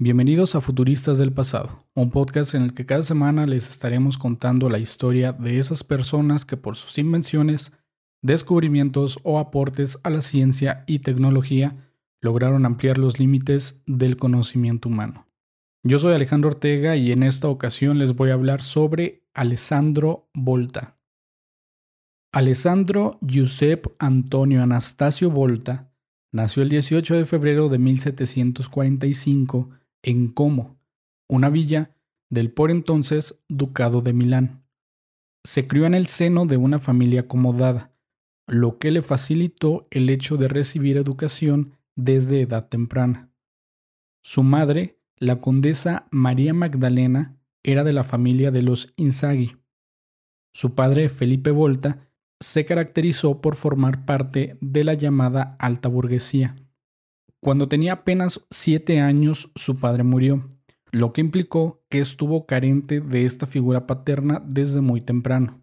Bienvenidos a Futuristas del Pasado, un podcast en el que cada semana les estaremos contando la historia de esas personas que por sus invenciones, descubrimientos o aportes a la ciencia y tecnología lograron ampliar los límites del conocimiento humano. Yo soy Alejandro Ortega y en esta ocasión les voy a hablar sobre Alessandro Volta. Alessandro Giuseppe Antonio Anastasio Volta nació el 18 de febrero de 1745 en Como, una villa del por entonces Ducado de Milán. Se crió en el seno de una familia acomodada, lo que le facilitó el hecho de recibir educación desde edad temprana. Su madre, la condesa María Magdalena, era de la familia de los Inzaghi. Su padre, Felipe Volta, se caracterizó por formar parte de la llamada alta burguesía. Cuando tenía apenas siete años, su padre murió, lo que implicó que estuvo carente de esta figura paterna desde muy temprano.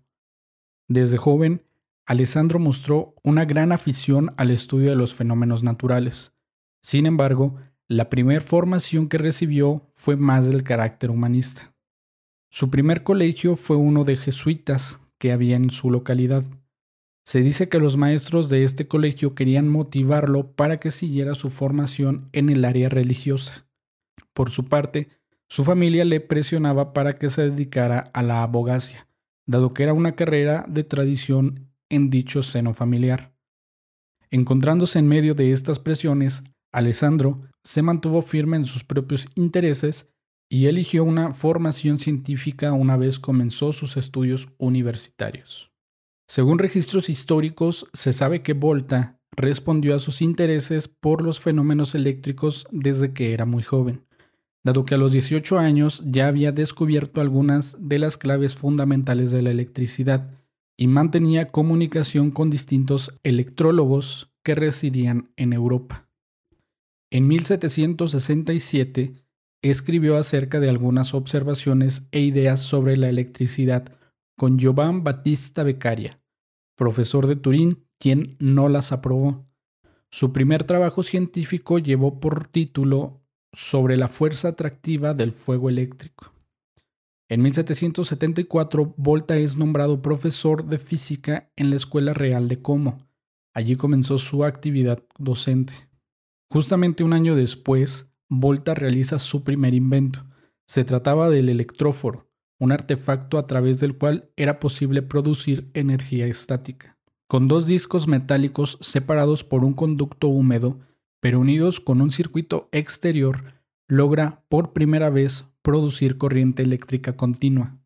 Desde joven, Alessandro mostró una gran afición al estudio de los fenómenos naturales. Sin embargo, la primera formación que recibió fue más del carácter humanista. Su primer colegio fue uno de jesuitas que había en su localidad. Se dice que los maestros de este colegio querían motivarlo para que siguiera su formación en el área religiosa. Por su parte, su familia le presionaba para que se dedicara a la abogacía, dado que era una carrera de tradición en dicho seno familiar. Encontrándose en medio de estas presiones, Alessandro se mantuvo firme en sus propios intereses y eligió una formación científica una vez comenzó sus estudios universitarios. Según registros históricos, se sabe que Volta respondió a sus intereses por los fenómenos eléctricos desde que era muy joven, dado que a los 18 años ya había descubierto algunas de las claves fundamentales de la electricidad y mantenía comunicación con distintos electrólogos que residían en Europa. En 1767 escribió acerca de algunas observaciones e ideas sobre la electricidad con Giovan Battista Beccaria, profesor de Turín, quien no las aprobó. Su primer trabajo científico llevó por título Sobre la fuerza atractiva del fuego eléctrico. En 1774, Volta es nombrado profesor de física en la Escuela Real de Como. Allí comenzó su actividad docente. Justamente un año después, Volta realiza su primer invento. Se trataba del electróforo, un artefacto a través del cual era posible producir energía estática. Con dos discos metálicos separados por un conducto húmedo, pero unidos con un circuito exterior, logra por primera vez producir corriente eléctrica continua.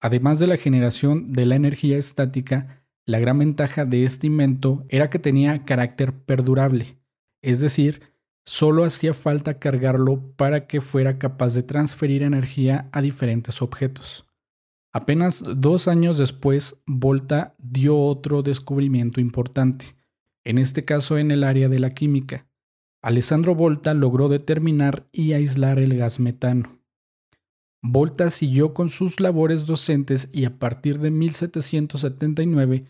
Además de la generación de la energía estática, la gran ventaja de este invento era que tenía carácter perdurable, es decir, Solo hacía falta cargarlo para que fuera capaz de transferir energía a diferentes objetos. Apenas dos años después, Volta dio otro descubrimiento importante, en este caso en el área de la química. Alessandro Volta logró determinar y aislar el gas metano. Volta siguió con sus labores docentes y a partir de 1779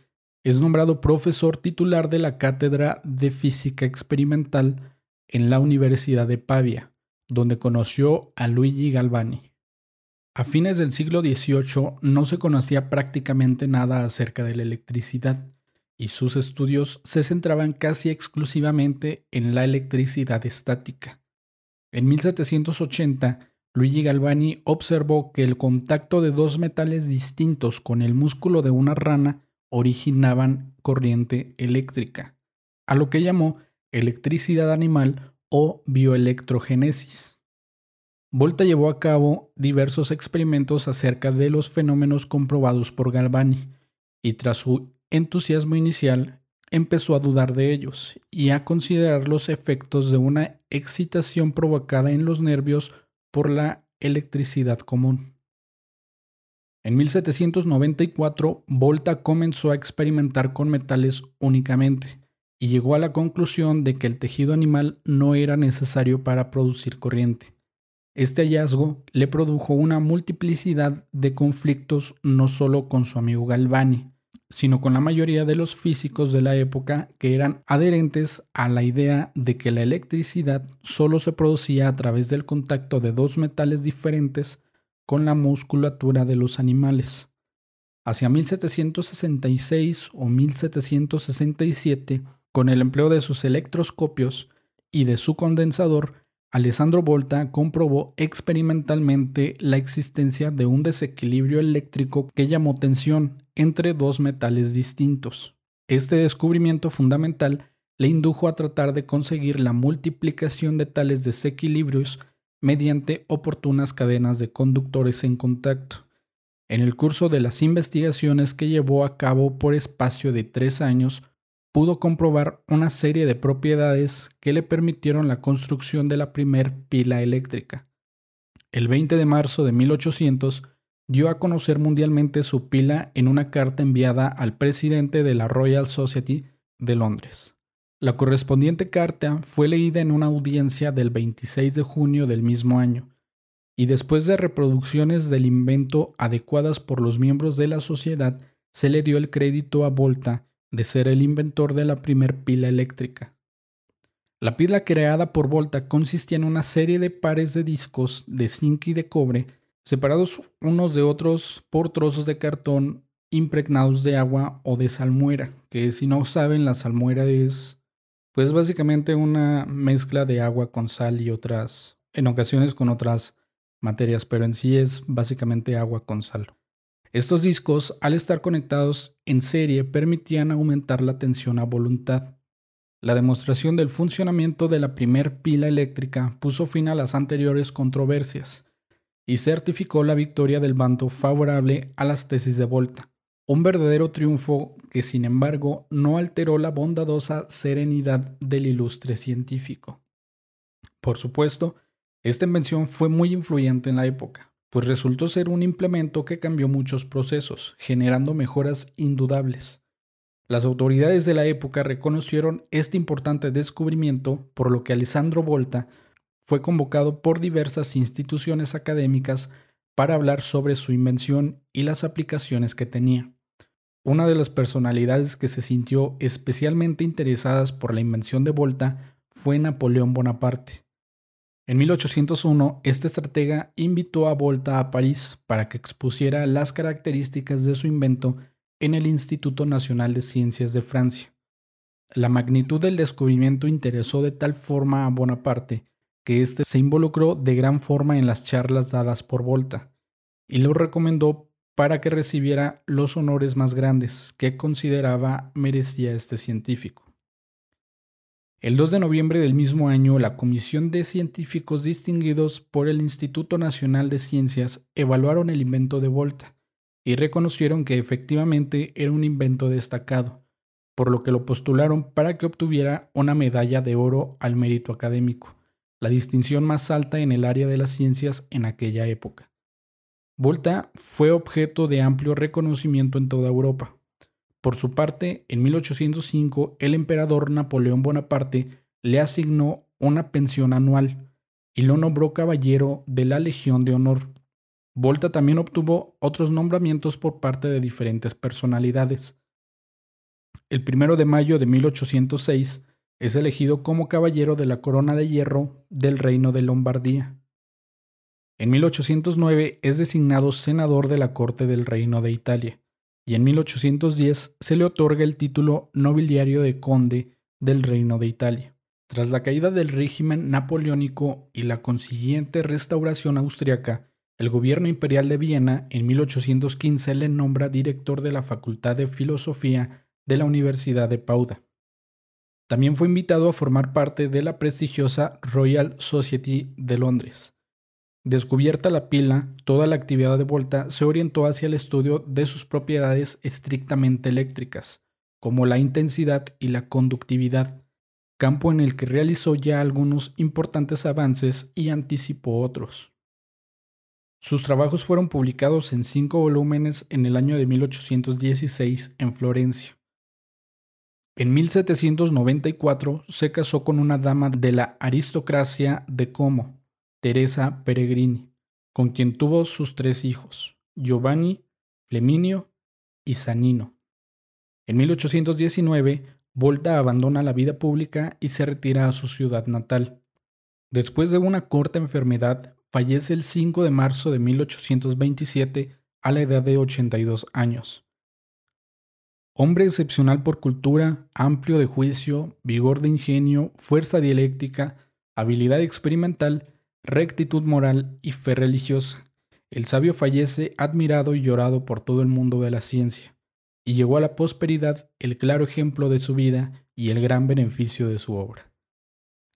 es nombrado profesor titular de la Cátedra de Física Experimental en la Universidad de Pavia, donde conoció a Luigi Galvani. A fines del siglo XVIII no se conocía prácticamente nada acerca de la electricidad, y sus estudios se centraban casi exclusivamente en la electricidad estática. En 1780, Luigi Galvani observó que el contacto de dos metales distintos con el músculo de una rana originaban corriente eléctrica, a lo que llamó electricidad animal o bioelectrogénesis. Volta llevó a cabo diversos experimentos acerca de los fenómenos comprobados por Galvani, y tras su entusiasmo inicial empezó a dudar de ellos y a considerar los efectos de una excitación provocada en los nervios por la electricidad común. En 1794, Volta comenzó a experimentar con metales únicamente, y llegó a la conclusión de que el tejido animal no era necesario para producir corriente. Este hallazgo le produjo una multiplicidad de conflictos no solo con su amigo Galvani, sino con la mayoría de los físicos de la época que eran adherentes a la idea de que la electricidad solo se producía a través del contacto de dos metales diferentes con la musculatura de los animales. Hacia 1766 o 1767, con el empleo de sus electroscopios y de su condensador, Alessandro Volta comprobó experimentalmente la existencia de un desequilibrio eléctrico que llamó tensión entre dos metales distintos. Este descubrimiento fundamental le indujo a tratar de conseguir la multiplicación de tales desequilibrios mediante oportunas cadenas de conductores en contacto. En el curso de las investigaciones que llevó a cabo por espacio de tres años, pudo comprobar una serie de propiedades que le permitieron la construcción de la primer pila eléctrica. El 20 de marzo de 1800 dio a conocer mundialmente su pila en una carta enviada al presidente de la Royal Society de Londres. La correspondiente carta fue leída en una audiencia del 26 de junio del mismo año, y después de reproducciones del invento adecuadas por los miembros de la sociedad, se le dio el crédito a Volta de ser el inventor de la primer pila eléctrica. La pila creada por Volta consistía en una serie de pares de discos de zinc y de cobre separados unos de otros por trozos de cartón impregnados de agua o de salmuera, que si no saben la salmuera es pues básicamente una mezcla de agua con sal y otras, en ocasiones con otras materias, pero en sí es básicamente agua con sal. Estos discos, al estar conectados en serie, permitían aumentar la tensión a voluntad. La demostración del funcionamiento de la primer pila eléctrica puso fin a las anteriores controversias y certificó la victoria del bando favorable a las tesis de Volta. Un verdadero triunfo que sin embargo no alteró la bondadosa serenidad del ilustre científico. Por supuesto, esta invención fue muy influyente en la época pues resultó ser un implemento que cambió muchos procesos, generando mejoras indudables. Las autoridades de la época reconocieron este importante descubrimiento, por lo que Alessandro Volta fue convocado por diversas instituciones académicas para hablar sobre su invención y las aplicaciones que tenía. Una de las personalidades que se sintió especialmente interesadas por la invención de Volta fue Napoleón Bonaparte. En 1801, este estratega invitó a Volta a París para que expusiera las características de su invento en el Instituto Nacional de Ciencias de Francia. La magnitud del descubrimiento interesó de tal forma a Bonaparte que éste se involucró de gran forma en las charlas dadas por Volta y lo recomendó para que recibiera los honores más grandes que consideraba merecía este científico. El 2 de noviembre del mismo año, la Comisión de Científicos distinguidos por el Instituto Nacional de Ciencias evaluaron el invento de Volta y reconocieron que efectivamente era un invento destacado, por lo que lo postularon para que obtuviera una medalla de oro al mérito académico, la distinción más alta en el área de las ciencias en aquella época. Volta fue objeto de amplio reconocimiento en toda Europa, por su parte, en 1805 el emperador Napoleón Bonaparte le asignó una pensión anual y lo nombró caballero de la Legión de Honor. Volta también obtuvo otros nombramientos por parte de diferentes personalidades. El primero de mayo de 1806 es elegido como caballero de la Corona de Hierro del Reino de Lombardía. En 1809 es designado senador de la Corte del Reino de Italia y en 1810 se le otorga el título nobiliario de conde del Reino de Italia. Tras la caída del régimen napoleónico y la consiguiente restauración austriaca, el gobierno imperial de Viena en 1815 le nombra director de la Facultad de Filosofía de la Universidad de Pauda. También fue invitado a formar parte de la prestigiosa Royal Society de Londres. Descubierta la pila, toda la actividad de Volta se orientó hacia el estudio de sus propiedades estrictamente eléctricas, como la intensidad y la conductividad, campo en el que realizó ya algunos importantes avances y anticipó otros. Sus trabajos fueron publicados en cinco volúmenes en el año de 1816 en Florencia. En 1794 se casó con una dama de la aristocracia de Como, Teresa Peregrini, con quien tuvo sus tres hijos, Giovanni, Fleminio y Sanino. En 1819, Volta abandona la vida pública y se retira a su ciudad natal. Después de una corta enfermedad, fallece el 5 de marzo de 1827 a la edad de 82 años. Hombre excepcional por cultura, amplio de juicio, vigor de ingenio, fuerza dialéctica, habilidad experimental, rectitud moral y fe religiosa, el sabio fallece admirado y llorado por todo el mundo de la ciencia, y llegó a la prosperidad el claro ejemplo de su vida y el gran beneficio de su obra.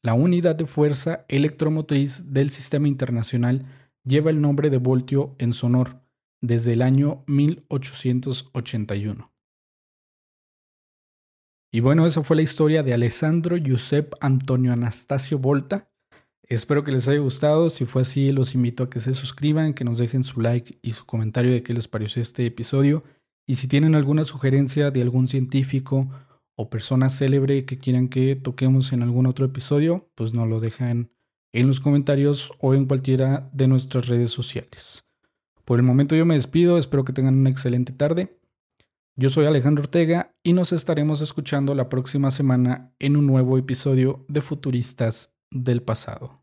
La unidad de fuerza electromotriz del sistema internacional lleva el nombre de voltio en su honor desde el año 1881. Y bueno, esa fue la historia de Alessandro Giuseppe Antonio Anastasio Volta, Espero que les haya gustado. Si fue así, los invito a que se suscriban, que nos dejen su like y su comentario de qué les pareció este episodio. Y si tienen alguna sugerencia de algún científico o persona célebre que quieran que toquemos en algún otro episodio, pues nos lo dejan en los comentarios o en cualquiera de nuestras redes sociales. Por el momento yo me despido, espero que tengan una excelente tarde. Yo soy Alejandro Ortega y nos estaremos escuchando la próxima semana en un nuevo episodio de Futuristas del Pasado.